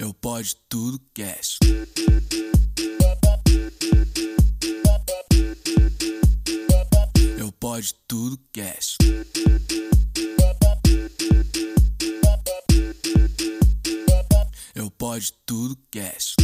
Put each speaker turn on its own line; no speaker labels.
É Eu Pode Tudo Cast. É Eu Pode Tudo Cast. É Eu Pode Tudo Cast.